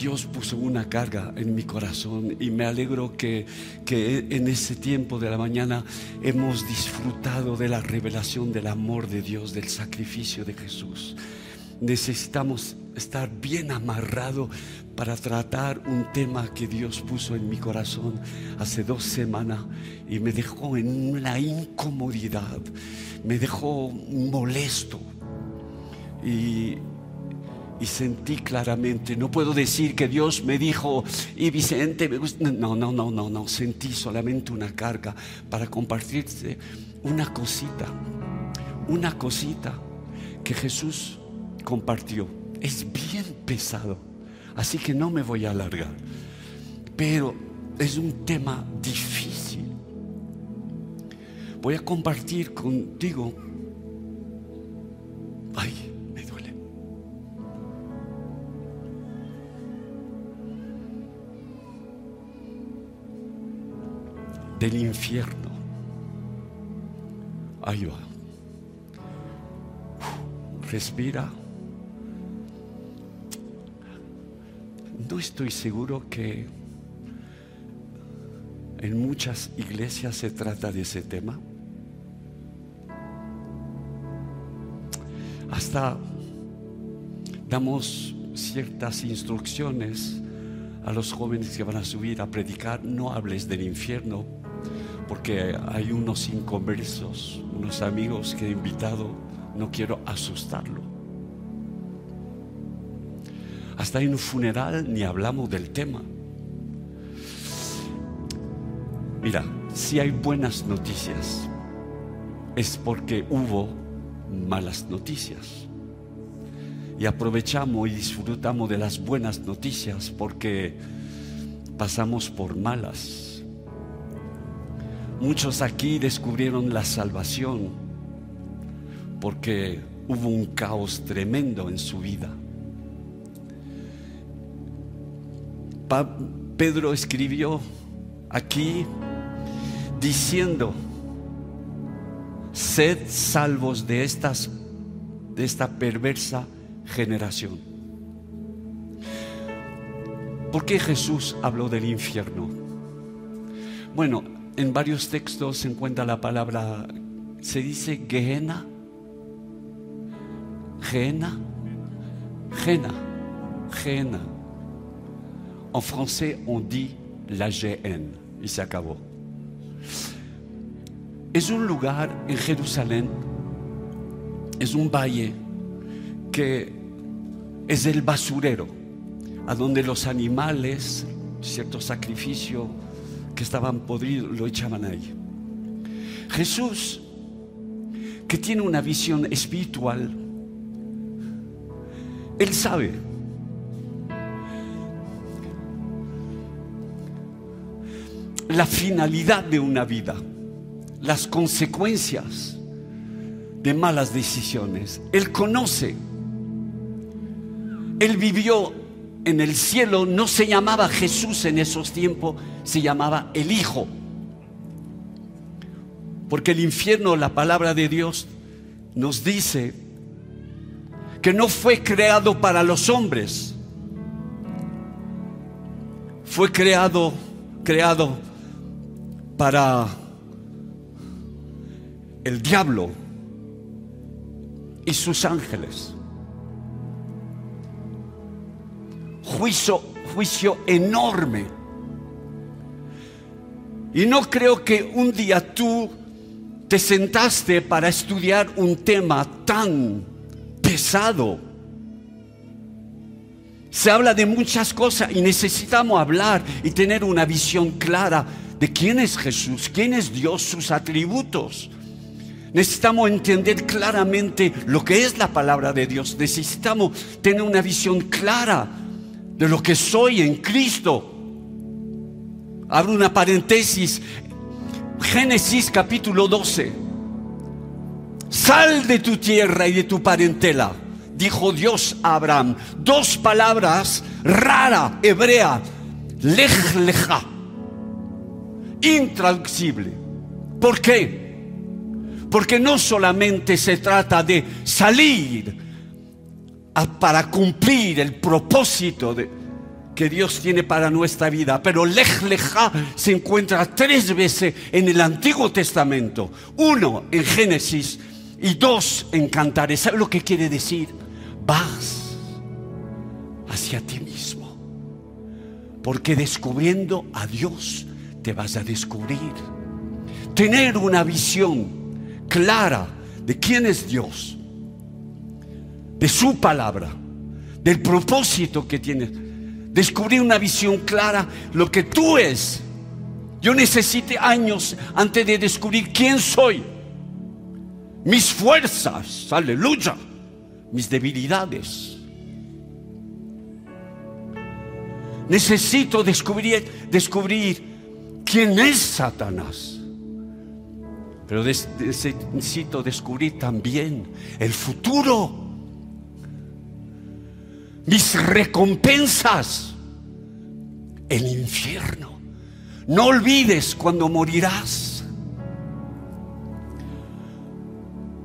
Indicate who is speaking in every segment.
Speaker 1: Dios puso una carga en mi corazón y me alegro que, que en ese tiempo de la mañana hemos disfrutado de la revelación del amor de Dios, del sacrificio de Jesús. Necesitamos estar bien amarrado para tratar un tema que Dios puso en mi corazón hace dos semanas y me dejó en una incomodidad, me dejó molesto. Y, y sentí claramente, no puedo decir que Dios me dijo, y Vicente, me gusta. No, no, no, no, no, sentí solamente una carga para compartirte una cosita, una cosita que Jesús compartió. Es bien pesado, así que no me voy a alargar, pero es un tema difícil. Voy a compartir contigo, ay, del infierno. Ahí. Respira. No estoy seguro que en muchas iglesias se trata de ese tema. Hasta damos ciertas instrucciones a los jóvenes que van a subir a predicar, no hables del infierno, porque hay unos inconversos, unos amigos que he invitado, no quiero asustarlo. Hasta en un funeral ni hablamos del tema. Mira, si hay buenas noticias, es porque hubo malas noticias. Y aprovechamos y disfrutamos de las buenas noticias porque pasamos por malas. Muchos aquí descubrieron la salvación porque hubo un caos tremendo en su vida. Pedro escribió aquí diciendo, sed salvos de estas de esta perversa generación. ¿Por qué Jesús habló del infierno? Bueno, en varios textos se encuentra la palabra, se dice Gehenna, Gehenna, Gehenna, Gehenna. En français, on dit la GN y se acabó. Es un lugar en Jerusalén, es un valle que es el basurero, a donde los animales, cierto sacrificio, que estaban podridos lo echaban ahí. Jesús, que tiene una visión espiritual, Él sabe. La finalidad de una vida, las consecuencias de malas decisiones. Él conoce. Él vivió en el cielo no se llamaba Jesús en esos tiempos, se llamaba el Hijo. Porque el infierno, la palabra de Dios, nos dice que no fue creado para los hombres, fue creado, creado para el diablo y sus ángeles. Juicio, juicio enorme. Y no creo que un día tú te sentaste para estudiar un tema tan pesado. Se habla de muchas cosas y necesitamos hablar y tener una visión clara de quién es Jesús, quién es Dios, sus atributos. Necesitamos entender claramente lo que es la palabra de Dios. Necesitamos tener una visión clara de lo que soy en Cristo. Abro una paréntesis. Génesis capítulo 12. Sal de tu tierra y de tu parentela, dijo Dios a Abraham. Dos palabras rara, hebrea. Lej leja. Intraducible. ¿Por qué? Porque no solamente se trata de salir para cumplir el propósito que Dios tiene para nuestra vida. Pero Lech Lecha se encuentra tres veces en el Antiguo Testamento. Uno en Génesis y dos en Cantares. ¿Sabe lo que quiere decir? Vas hacia ti mismo. Porque descubriendo a Dios te vas a descubrir. Tener una visión clara de quién es Dios, de su palabra, del propósito que tiene. Descubrir una visión clara, lo que tú es. Yo necesité años antes de descubrir quién soy, mis fuerzas, aleluya, mis debilidades. Necesito descubrir, descubrir quién es Satanás. Pero necesito descubrir también el futuro, mis recompensas, el infierno. No olvides cuando morirás.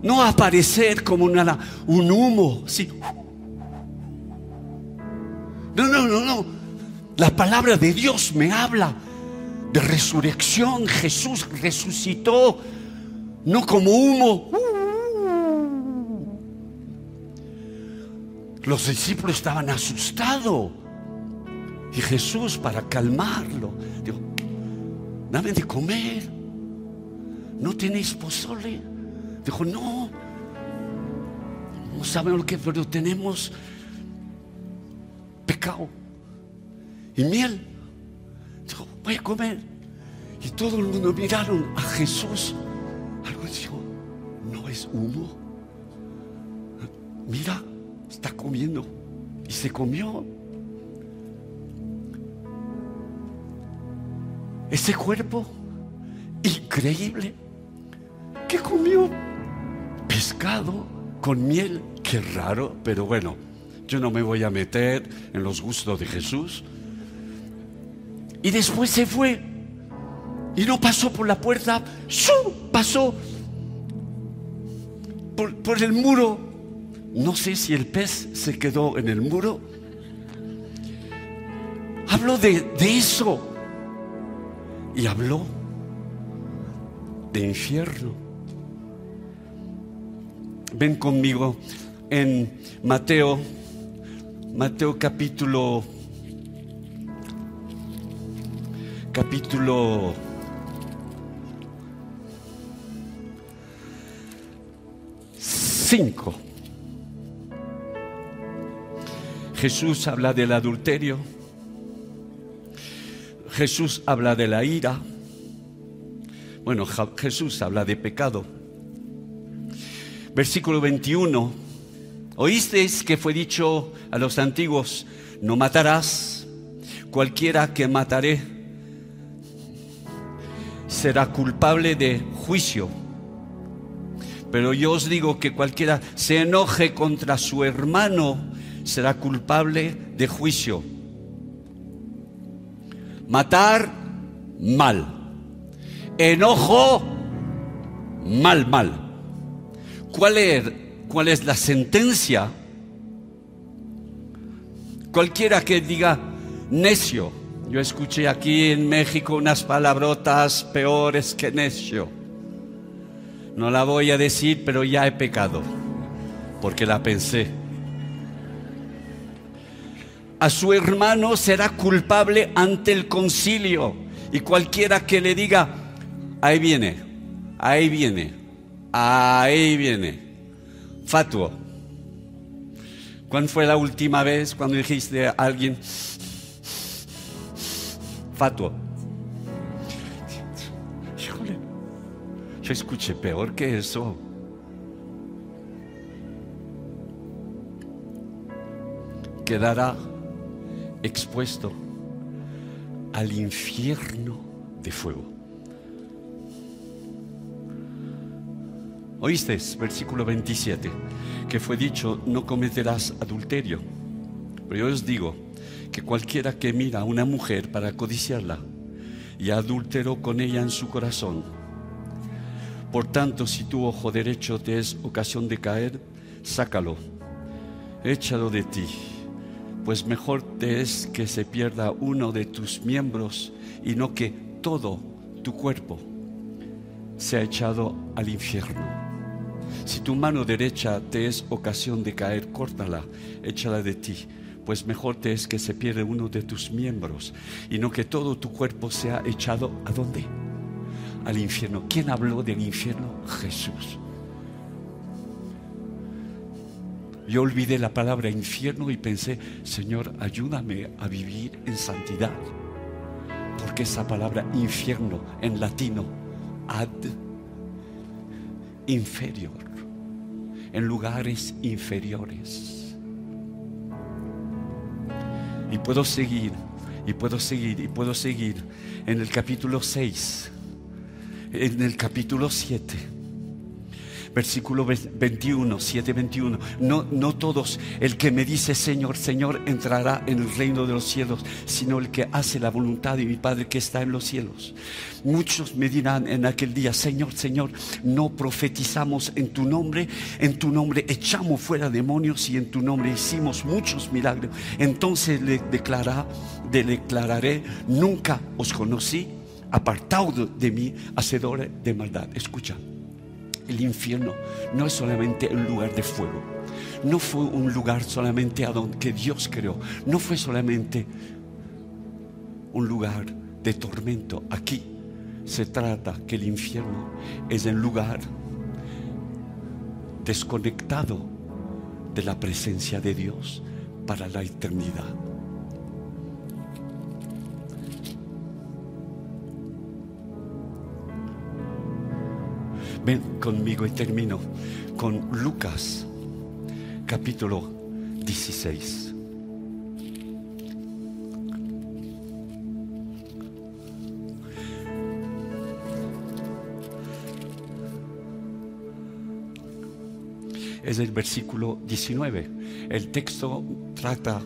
Speaker 1: No aparecer como un humo. No, no, no, no. La palabra de Dios me habla de resurrección. Jesús resucitó no como humo. Los discípulos estaban asustados. Y Jesús, para calmarlo, dijo, dame de comer. ¿No tenéis pozole? Dijo, no. No saben lo que, pero tenemos pecado y miel. Dijo, voy a comer. Y todo el mundo miraron a Jesús algo dijo, no es humo. Mira, está comiendo. Y se comió. Ese cuerpo increíble que comió pescado con miel. Qué raro, pero bueno, yo no me voy a meter en los gustos de Jesús. Y después se fue. Y no pasó por la puerta, pasó por, el muro. No sé si el pez se quedó en el muro. Habló de, eso. Y habló de infierno. Ven conmigo en Mateo, Mateo capítulo, capítulo 5. Jesús habla del adulterio. Jesús habla de la ira. Bueno, Jesús habla de pecado. Versículo 21. Oísteis que fue dicho a los antiguos, no matarás, cualquiera que mataré será culpable de juicio. Pero yo os digo que cualquiera se enoje contra su hermano será culpable de juicio. Matar, mal. Enojo, mal, mal. ¿Cuál es, cuál es la sentencia? Cualquiera que diga necio. Yo escuché aquí en México unas palabrotas peores que necio no la voy a decir, pero ya he pecado, porque la pensé. A su hermano será culpable ante el concilio y cualquiera que le diga, ahí viene, ahí viene, ahí viene, fatuo. ¿Cuándo fue la última vez cuando dijiste a alguien, fatuo? Yo escuché peor que eso. Quedará expuesto al infierno de fuego. ¿Oíste? Versículo 27, que fue dicho, no cometerás adulterio. Pero yo os digo que cualquiera que mira a una mujer para codiciarla y adulteró con ella en su corazón, por tanto, si tu ojo derecho te es ocasión de caer, sácalo, échalo de ti, pues mejor te es que se pierda uno de tus miembros y no que todo tu cuerpo sea echado al infierno. Si tu mano derecha te es ocasión de caer, córtala, échala de ti, pues mejor te es que se pierda uno de tus miembros y no que todo tu cuerpo sea echado a dónde? Al infierno. ¿Quién habló del infierno? Jesús. Yo olvidé la palabra infierno y pensé, Señor, ayúdame a vivir en santidad. Porque esa palabra infierno en latino, ad inferior, en lugares inferiores. Y puedo seguir, y puedo seguir, y puedo seguir en el capítulo 6, en el capítulo 7 versículo 21, 7, 21. No, no todos, el que me dice Señor, Señor, entrará en el reino de los cielos, sino el que hace la voluntad de mi Padre que está en los cielos. Muchos me dirán en aquel día, Señor, Señor, no profetizamos en tu nombre, en tu nombre echamos fuera demonios y en tu nombre hicimos muchos milagros. Entonces le, declara, le declararé, nunca os conocí, apartado de mí, hacedores de maldad. Escucha. El infierno no es solamente un lugar de fuego, no fue un lugar solamente a donde Dios creó, no fue solamente un lugar de tormento. Aquí se trata que el infierno es el lugar desconectado de la presencia de Dios para la eternidad. Ven conmigo y termino con Lucas capítulo 16. Es el versículo 19. El texto trata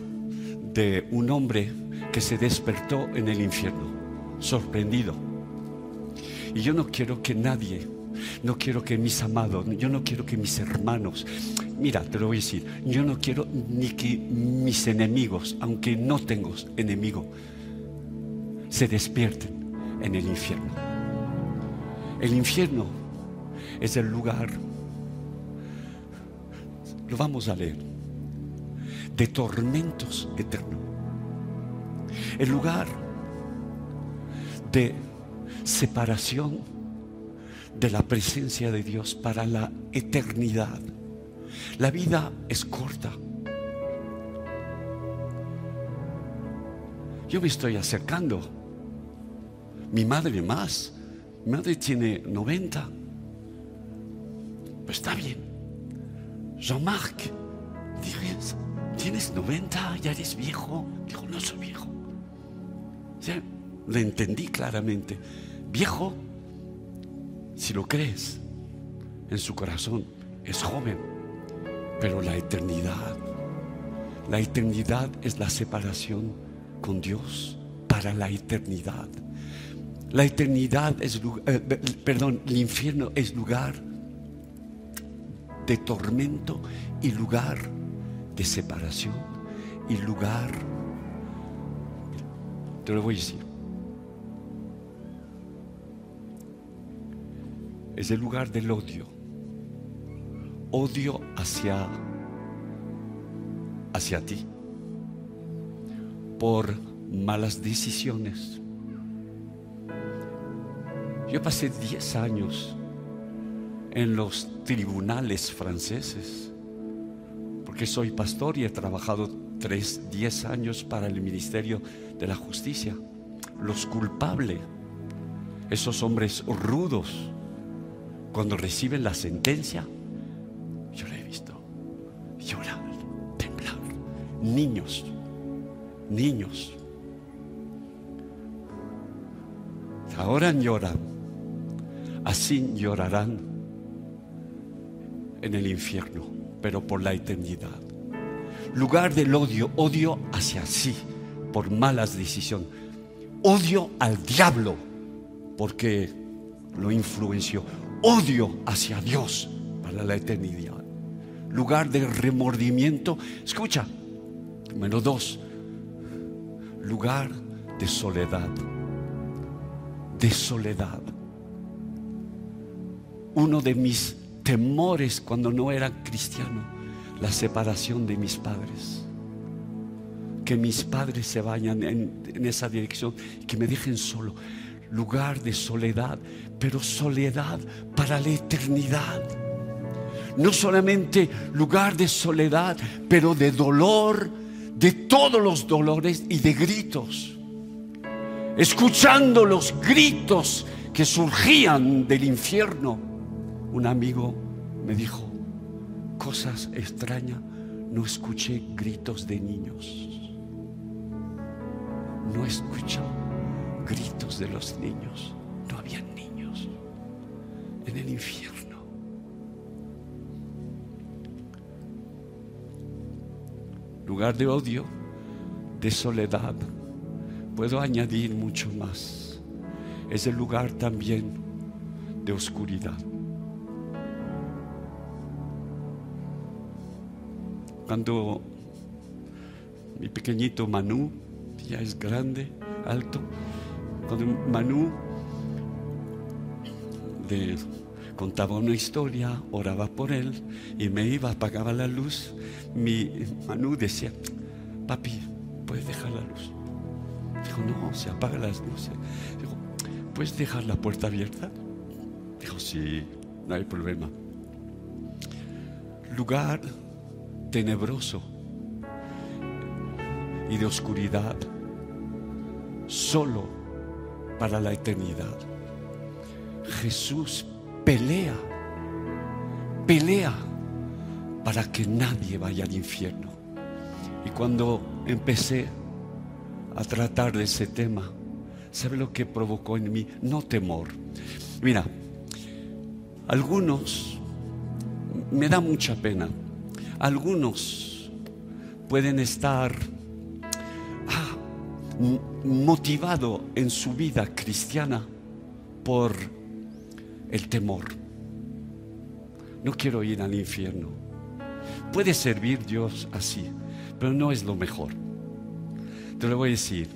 Speaker 1: de un hombre que se despertó en el infierno, sorprendido. Y yo no quiero que nadie no quiero que mis amados, yo no quiero que mis hermanos, mira, te lo voy a decir, yo no quiero ni que mis enemigos, aunque no tengo enemigo, se despierten en el infierno. El infierno es el lugar, lo vamos a leer, de tormentos eternos. El lugar de separación de la presencia de Dios para la eternidad. La vida es corta. Yo me estoy acercando. Mi madre más. Mi madre tiene 90. Pues está bien. Jean-Marc, ¿tienes 90? ¿Ya eres viejo? Dijo, no soy viejo. le entendí claramente. Viejo si lo crees en su corazón, es joven, pero la eternidad, la eternidad es la separación con Dios para la eternidad. La eternidad es, eh, perdón, el infierno es lugar de tormento y lugar de separación y lugar, te lo voy a decir, es el lugar del odio. Odio hacia, hacia ti por malas decisiones. Yo pasé 10 años en los tribunales franceses, porque soy pastor y he trabajado 3, 10 años para el Ministerio de la Justicia. Los culpables, esos hombres rudos, cuando reciben la sentencia, yo la he visto llorar, temblar. Niños, niños. Ahora lloran, así llorarán en el infierno, pero por la eternidad. Lugar del odio, odio hacia sí por malas decisiones. Odio al diablo porque lo influenció odio hacia Dios para la eternidad. Lugar de remordimiento. Escucha, Número dos, lugar de soledad. De soledad. Uno de mis temores cuando no era cristiano, la separación de mis padres. Que mis padres se vayan en, en esa dirección que me dejen solo. Lugar de soledad, pero soledad para la eternidad. No solamente lugar de soledad, pero de dolor, de todos los dolores y de gritos. Escuchando los gritos que surgían del infierno, un amigo me dijo, cosas extrañas, no escuché gritos de niños. No escuché gritos de los niños. No había niños en el infierno. Lugar de odio, de soledad. Puedo añadir mucho más. Es el lugar también de oscuridad. Cuando mi pequeñito Manu, ya es grande, alto, cuando Manu contaba una historia, oraba por él y me iba, apagaba la luz, mi Manu decía, papi, ¿puedes dejar la luz? Dijo, no, se apagan las luces. Dijo, ¿puedes dejar la puerta abierta? Dijo, sí, no hay problema. Lugar tenebroso y de oscuridad, solo para la eternidad. Jesús pelea, pelea para que nadie vaya al infierno. Y cuando empecé a tratar de ese tema, ¿sabe lo que provocó en mí? No temor. Mira, algunos, me da mucha pena, algunos pueden estar ah, motivado en su vida cristiana por el temor. No quiero ir al infierno. Puede servir Dios así, pero no es lo mejor. Te lo voy a decir.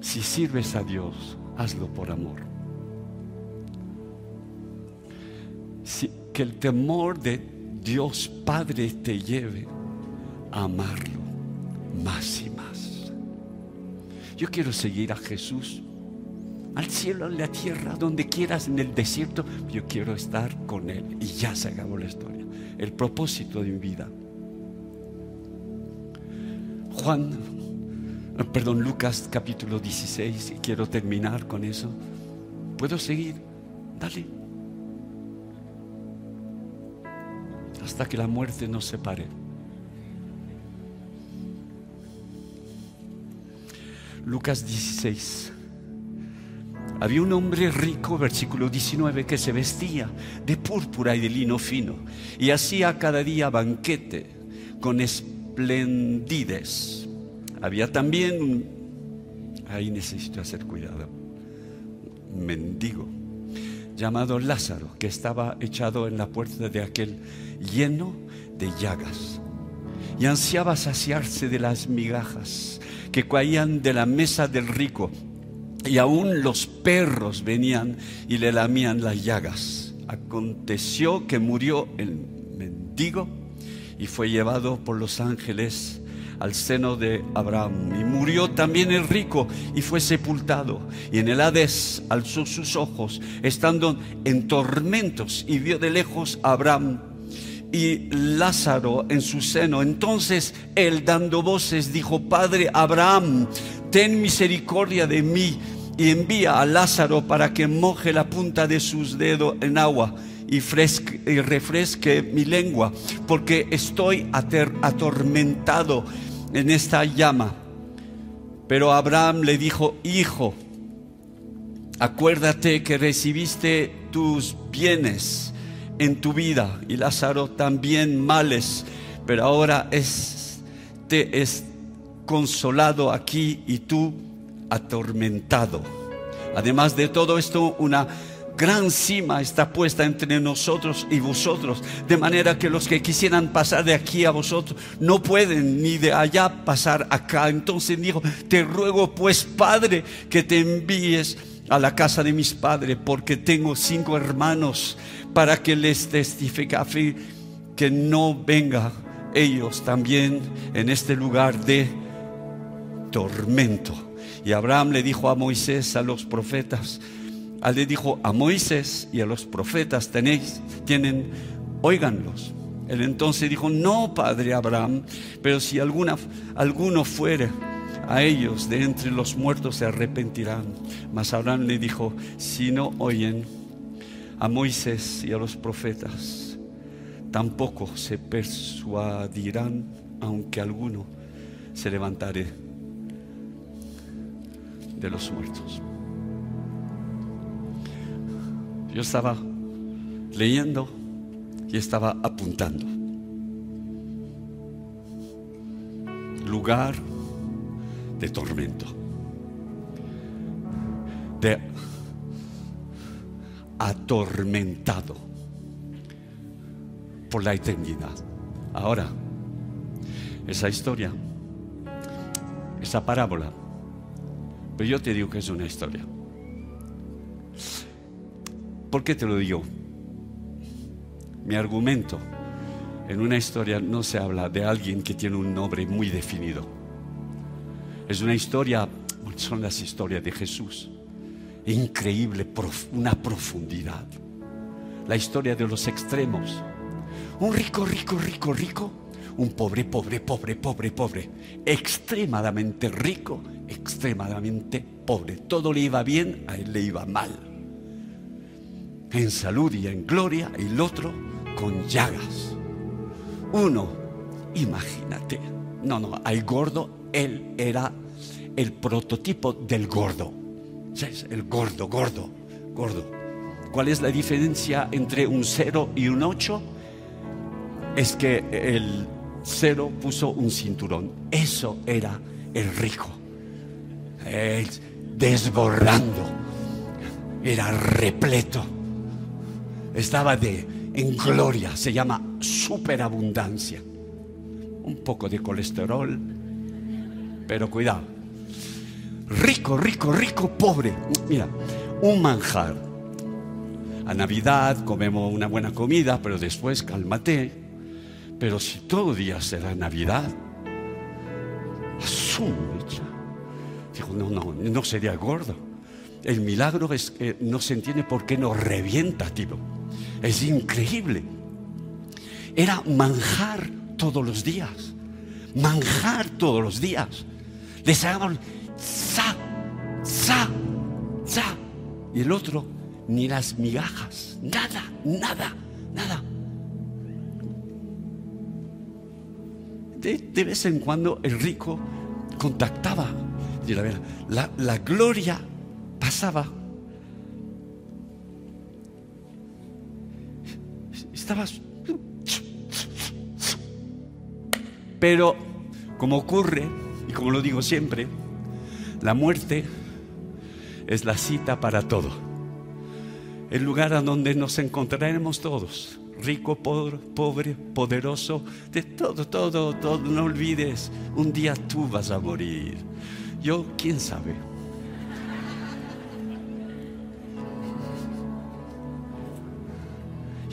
Speaker 1: Si sirves a Dios, hazlo por amor. que el temor de Dios Padre te lleve a amarlo más y más. Yo quiero seguir a Jesús al cielo, a la tierra, donde quieras, en el desierto. Yo quiero estar con Él y ya se la historia. El propósito de mi vida. Juan, perdón, Lucas capítulo 16, y quiero terminar con eso. ¿Puedo seguir? Dale. hasta que la muerte nos separe. Lucas 16. Había un hombre rico, versículo 19, que se vestía de púrpura y de lino fino y hacía cada día banquete con esplendides. Había también, ahí necesito hacer cuidado, un mendigo llamado Lázaro, que estaba echado en la puerta de aquel lleno de llagas, y ansiaba saciarse de las migajas que caían de la mesa del rico, y aún los perros venían y le lamían las llagas. Aconteció que murió el mendigo y fue llevado por los ángeles al seno de Abraham. Y murió también el rico y fue sepultado. Y en el Hades alzó sus ojos, estando en tormentos, y vio de lejos a Abraham y Lázaro en su seno. Entonces él, dando voces, dijo, Padre Abraham, ten misericordia de mí y envía a Lázaro para que moje la punta de sus dedos en agua y, y refresque mi lengua, porque estoy atormentado en esta llama. Pero Abraham le dijo, hijo, acuérdate que recibiste tus bienes en tu vida y Lázaro también males, pero ahora es, te es consolado aquí y tú atormentado. Además de todo esto, una gran cima está puesta entre nosotros y vosotros, de manera que los que quisieran pasar de aquí a vosotros no pueden ni de allá pasar acá. Entonces dijo, te ruego pues, Padre, que te envíes a la casa de mis padres, porque tengo cinco hermanos, para que les testifique que no venga ellos también en este lugar de tormento. Y Abraham le dijo a Moisés, a los profetas, le dijo a Moisés y a los profetas, tenéis, tienen, óiganlos. Él entonces dijo, no, padre Abraham, pero si alguna, alguno fuere a ellos de entre los muertos se arrepentirán. Mas Abraham le dijo, si no oyen a Moisés y a los profetas, tampoco se persuadirán, aunque alguno se levantare de los muertos. Yo estaba leyendo y estaba apuntando. Lugar de tormento, de atormentado por la eternidad. Ahora, esa historia, esa parábola, pero yo te digo que es una historia. ¿Por qué te lo digo? Mi argumento en una historia no se habla de alguien que tiene un nombre muy definido. Es una historia, son las historias de Jesús. Increíble, una profundidad. La historia de los extremos. Un rico, rico, rico, rico. Un pobre, pobre, pobre, pobre, pobre. Extremadamente rico, extremadamente pobre. Todo le iba bien, a él le iba mal en salud y en gloria, el otro con llagas. Uno, imagínate, no, no, al gordo, él era el prototipo del gordo. El gordo, gordo, gordo. ¿Cuál es la diferencia entre un cero y un ocho? Es que el cero puso un cinturón. Eso era el rico. desbordando. Era repleto estaba de, en gloria, se llama superabundancia. Un poco de colesterol, pero cuidado. Rico, rico, rico, pobre. Mira, un manjar. A Navidad comemos una buena comida, pero después cálmate. Pero si todo día será Navidad, Dijo, no, no, no sería gordo. El milagro es que no se entiende por qué no revienta, tío. Es increíble. Era manjar todos los días. Manjar todos los días. Les hagaban za, za, za. Y el otro, ni las migajas. Nada, nada, nada. De, vez en cuando el rico contactaba. La, la gloria pasaba estabas... Pero, como ocurre, y como lo digo siempre, la muerte es la cita para todo. El lugar a donde nos encontraremos todos, rico, pobre, poderoso, de todo, todo, todo. No olvides, un día tú vas a morir. Yo, quién sabe.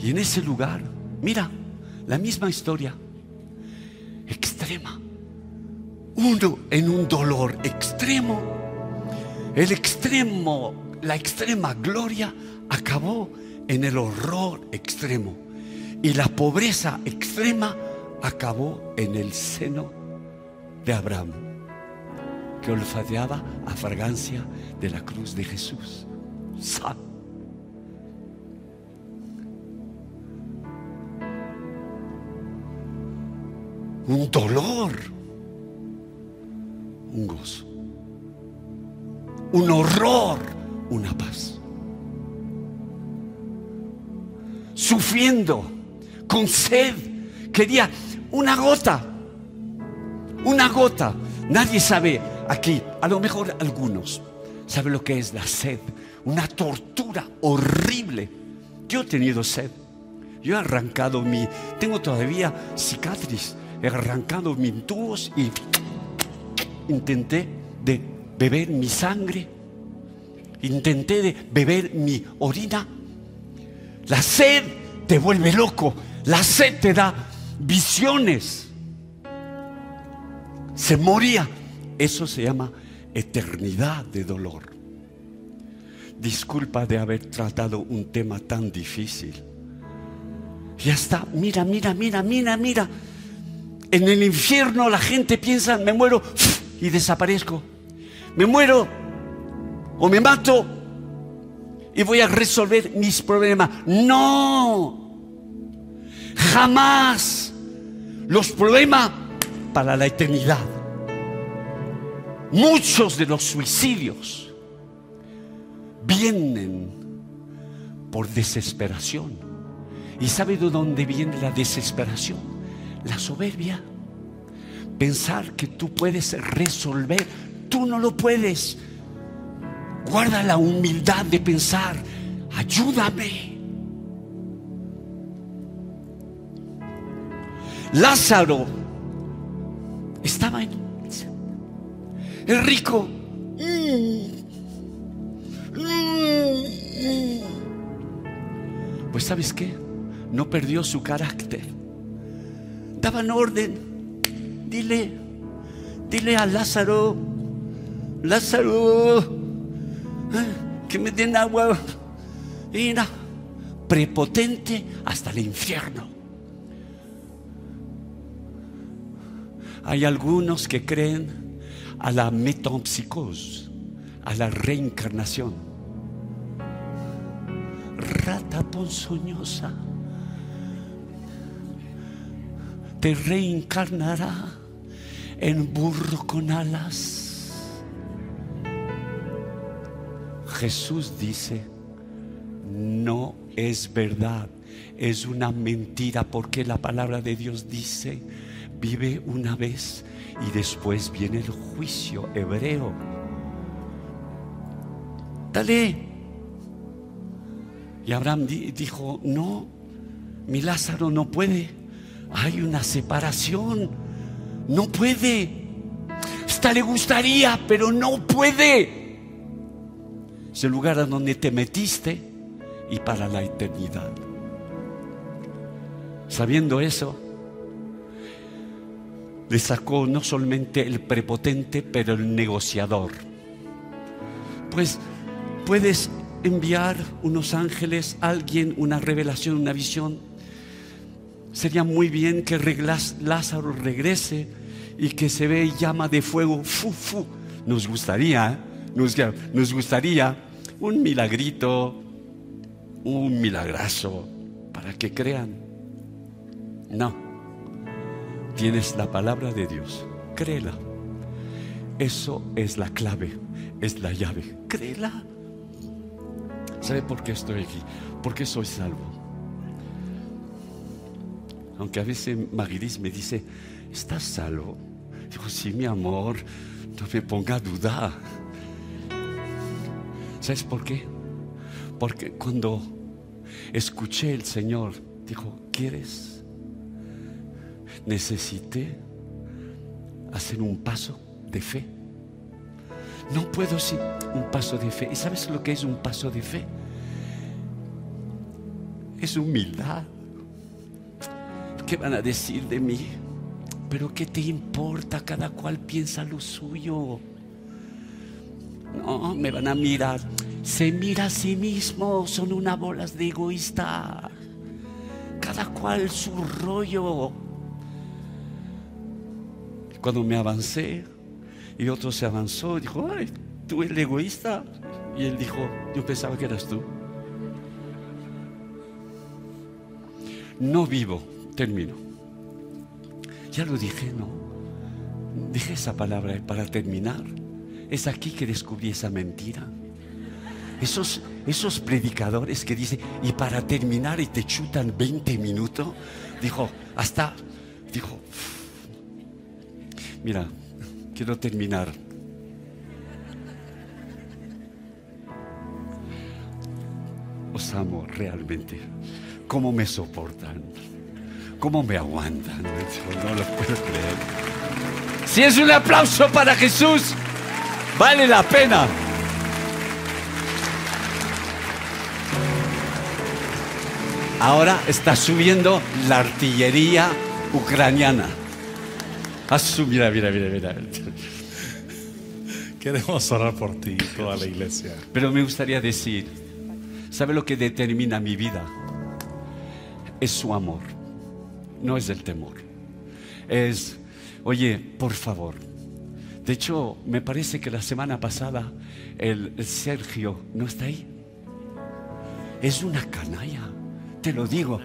Speaker 1: Y en ese lugar, mira, la misma historia, extrema. Uno en un dolor extremo. El extremo, la extrema gloria acabó en el horror extremo. Y la pobreza extrema acabó en el seno de Abraham, que olfateaba a fragancia de la cruz de Jesús. un dolor, un gozo, un horror, una paz. Sufriendo, con sed, quería una gota, una gota. Nadie sabe aquí, a lo mejor algunos, sabe lo que es la sed, una tortura horrible. Yo he tenido sed. Yo he arrancado mi, tengo todavía cicatriz, he arrancado mis tubos y intenté de beber mi sangre, intenté de beber mi orina. La sed te vuelve loco, la sed te da visiones. Se moría. Eso se llama eternidad de dolor. Disculpa de haber tratado un tema tan difícil. Ya está, mira, mira, mira, mira, mira. En el infierno la gente piensa, me muero y desaparezco. Me muero o me mato y voy a resolver mis problemas. No, jamás los problemas para la eternidad. Muchos de los suicidios vienen por desesperación. ¿Y sabe de dónde viene la desesperación? La soberbia. Pensar que tú puedes resolver, tú no lo puedes. Guarda la humildad de pensar, ayúdame. Lázaro estaba en el rico. Pues sabes qué? No perdió su carácter. Daban orden. Dile, dile a Lázaro, Lázaro, eh, que me den agua. Mira, prepotente hasta el infierno. Hay algunos que creen a la metempsicose, a la reencarnación. Rata ponzoñosa te reencarnará en burro con alas. Jesús dice, no es verdad, es una mentira porque la palabra de Dios dice, vive una vez y después viene el juicio hebreo. Dale. Y Abraham dijo, no, mi Lázaro no puede. Hay una separación. No puede. Hasta le gustaría, pero no puede. Es el lugar a donde te metiste y para la eternidad. Sabiendo eso, le sacó no solamente el prepotente, pero el negociador. Pues puedes enviar unos ángeles, alguien, una revelación, una visión. Sería muy bien que Lázaro regrese y que se ve llama de fuego. Fu, fu. Nos gustaría, nos, nos gustaría un milagrito, un milagrazo, para que crean. No tienes la palabra de Dios, créela. Eso es la clave, es la llave. Créela. ¿Sabe por qué estoy aquí? Porque soy salvo. Aunque a veces Maguiris me dice, ¿estás salvo? Digo, sí, mi amor, no me ponga a dudar. ¿Sabes por qué? Porque cuando escuché el Señor, dijo, ¿quieres? necesité hacer un paso de fe. No puedo sin un paso de fe. ¿Y sabes lo que es un paso de fe? Es humildad. ¿Qué van a decir de mí? Pero ¿qué te importa? Cada cual piensa lo suyo. No, me van a mirar. Se mira a sí mismo. Son unas bolas de egoísta. Cada cual su rollo cuando me avancé y otro se avanzó, dijo, ay, tú el egoísta. Y él dijo, yo pensaba que eras tú. No vivo, termino. Ya lo dije, ¿no? Dije esa palabra para terminar. Es aquí que descubrí esa mentira. Esos, esos predicadores que dicen, y para terminar y te chutan 20 minutos, dijo, hasta, dijo, Mira, quiero terminar. los amo realmente. ¿Cómo me soportan? ¿Cómo me aguantan? No lo puedo creer. Si es un aplauso para Jesús, vale la pena. Ahora está subiendo la artillería ucraniana. Ah, mira, mira, mira, mira.
Speaker 2: Queremos orar por ti, toda la iglesia.
Speaker 1: Pero me gustaría decir, ¿sabe lo que determina mi vida? Es su amor, no es el temor. Es, oye, por favor. De hecho, me parece que la semana pasada el, Sergio no está ahí. Es una canalla te lo digo.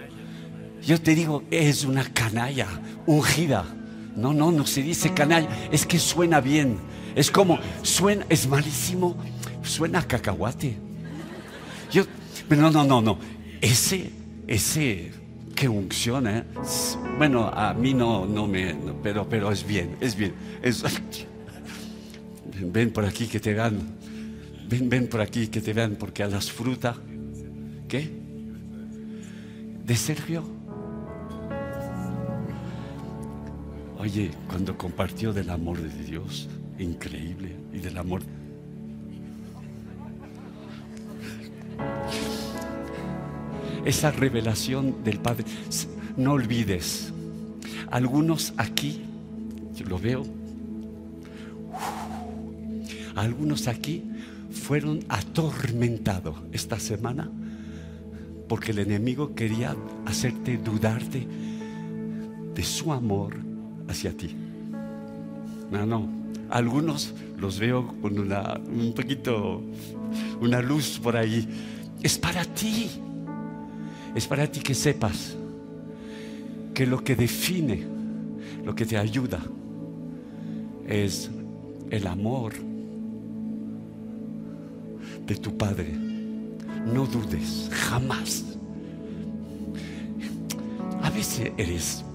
Speaker 1: Yo te digo, es una canalla ungida. No, no, no se dice canalla, es que suena bien. Es como, suena, es malísimo, suena cacahuate. Yo, no, no, no, no. Ese, ese, qué unción, ¿eh? Bueno, a mí no, no me, pero, pero es bien, es bien. ven por aquí que te vean. Ven, ven por aquí que te vean, porque a las frutas, ¿qué? de Sergio. Oye, cuando compartió del amor de Dios, increíble, y del amor... Esa revelación del Padre, no olvides, algunos aquí, yo lo veo, algunos aquí fueron atormentados esta semana porque el enemigo quería hacerte dudarte de su amor hacia ti. No, no. Algunos los veo con una, un poquito, una luz por ahí. Es para ti. Es para ti que sepas que lo que define, lo que te ayuda, es el amor de tu Padre no dudes, jamás. A veces eres...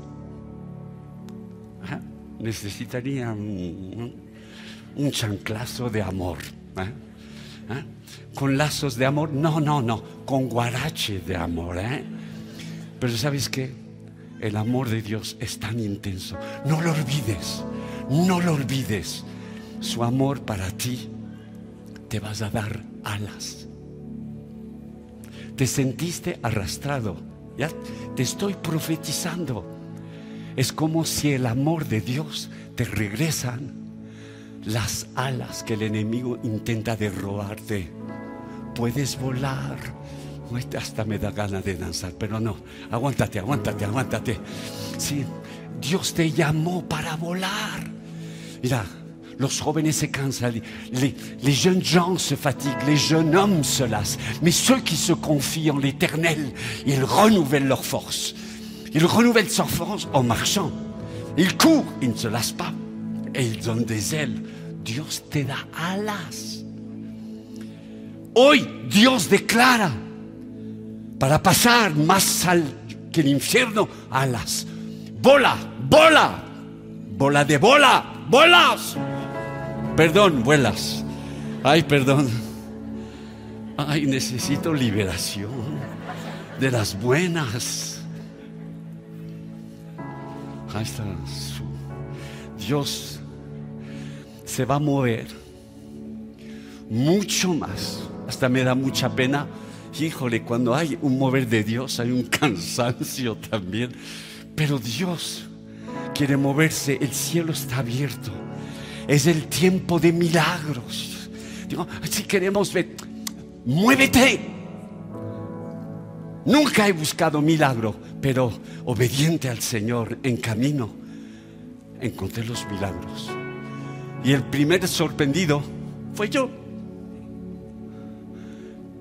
Speaker 1: Necesitaría un, chanclazo de amor. ¿eh? ¿Eh? Con lazos de amor, no, no, no, con guarache de amor. Pero sabes qué? El amor de Dios es tan intenso. No lo olvides, no lo olvides. Su amor para ti te vas a dar alas te sentiste arrastrado. Ya te estoy profetizando. Es como si el amor de Dios te regresan las alas que el enemigo intenta derrobarte. Puedes volar. Hasta me da ganas de danzar, pero no. Aguántate, aguántate, aguántate. Sí, Dios te llamó para volar. Mira, los jóvenes se cansan, les, jeunes gens se fatiguent, les jeunes hommes se lassent. Mais ceux qui se confient en l'éternel, ils renouvellent leur force. Ils renouvellent leur force en marchant. Ils courent, ils ne se lassent pas. Et ils ont des ailes. Dios te da alas. Hoy Dios declara para pasar más al, que el infierno alas. Bola, bola, bola de bola, bolas. Perdón, vuelas. Ay, perdón. Ay, necesito liberación de las buenas. Ahí está. Dios se va a mover mucho más. Hasta me da mucha pena. Híjole, cuando hay un mover de Dios hay un cansancio también. Pero Dios quiere moverse. El cielo está abierto. Es el tiempo de milagros. Digo, si queremos ver, muévete. Nunca he buscado milagro, pero obediente al Señor en camino, encontré los milagros. Y el primer sorprendido fue yo.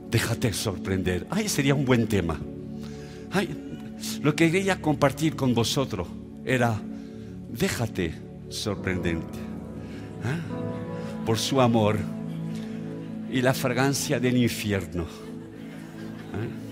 Speaker 1: Déjate sorprender. Ay, sería un buen tema. Ay, lo que quería compartir con vosotros era, déjate sorprendente. ¿Ah? por su amor y la fragancia del infierno. ¿Ah?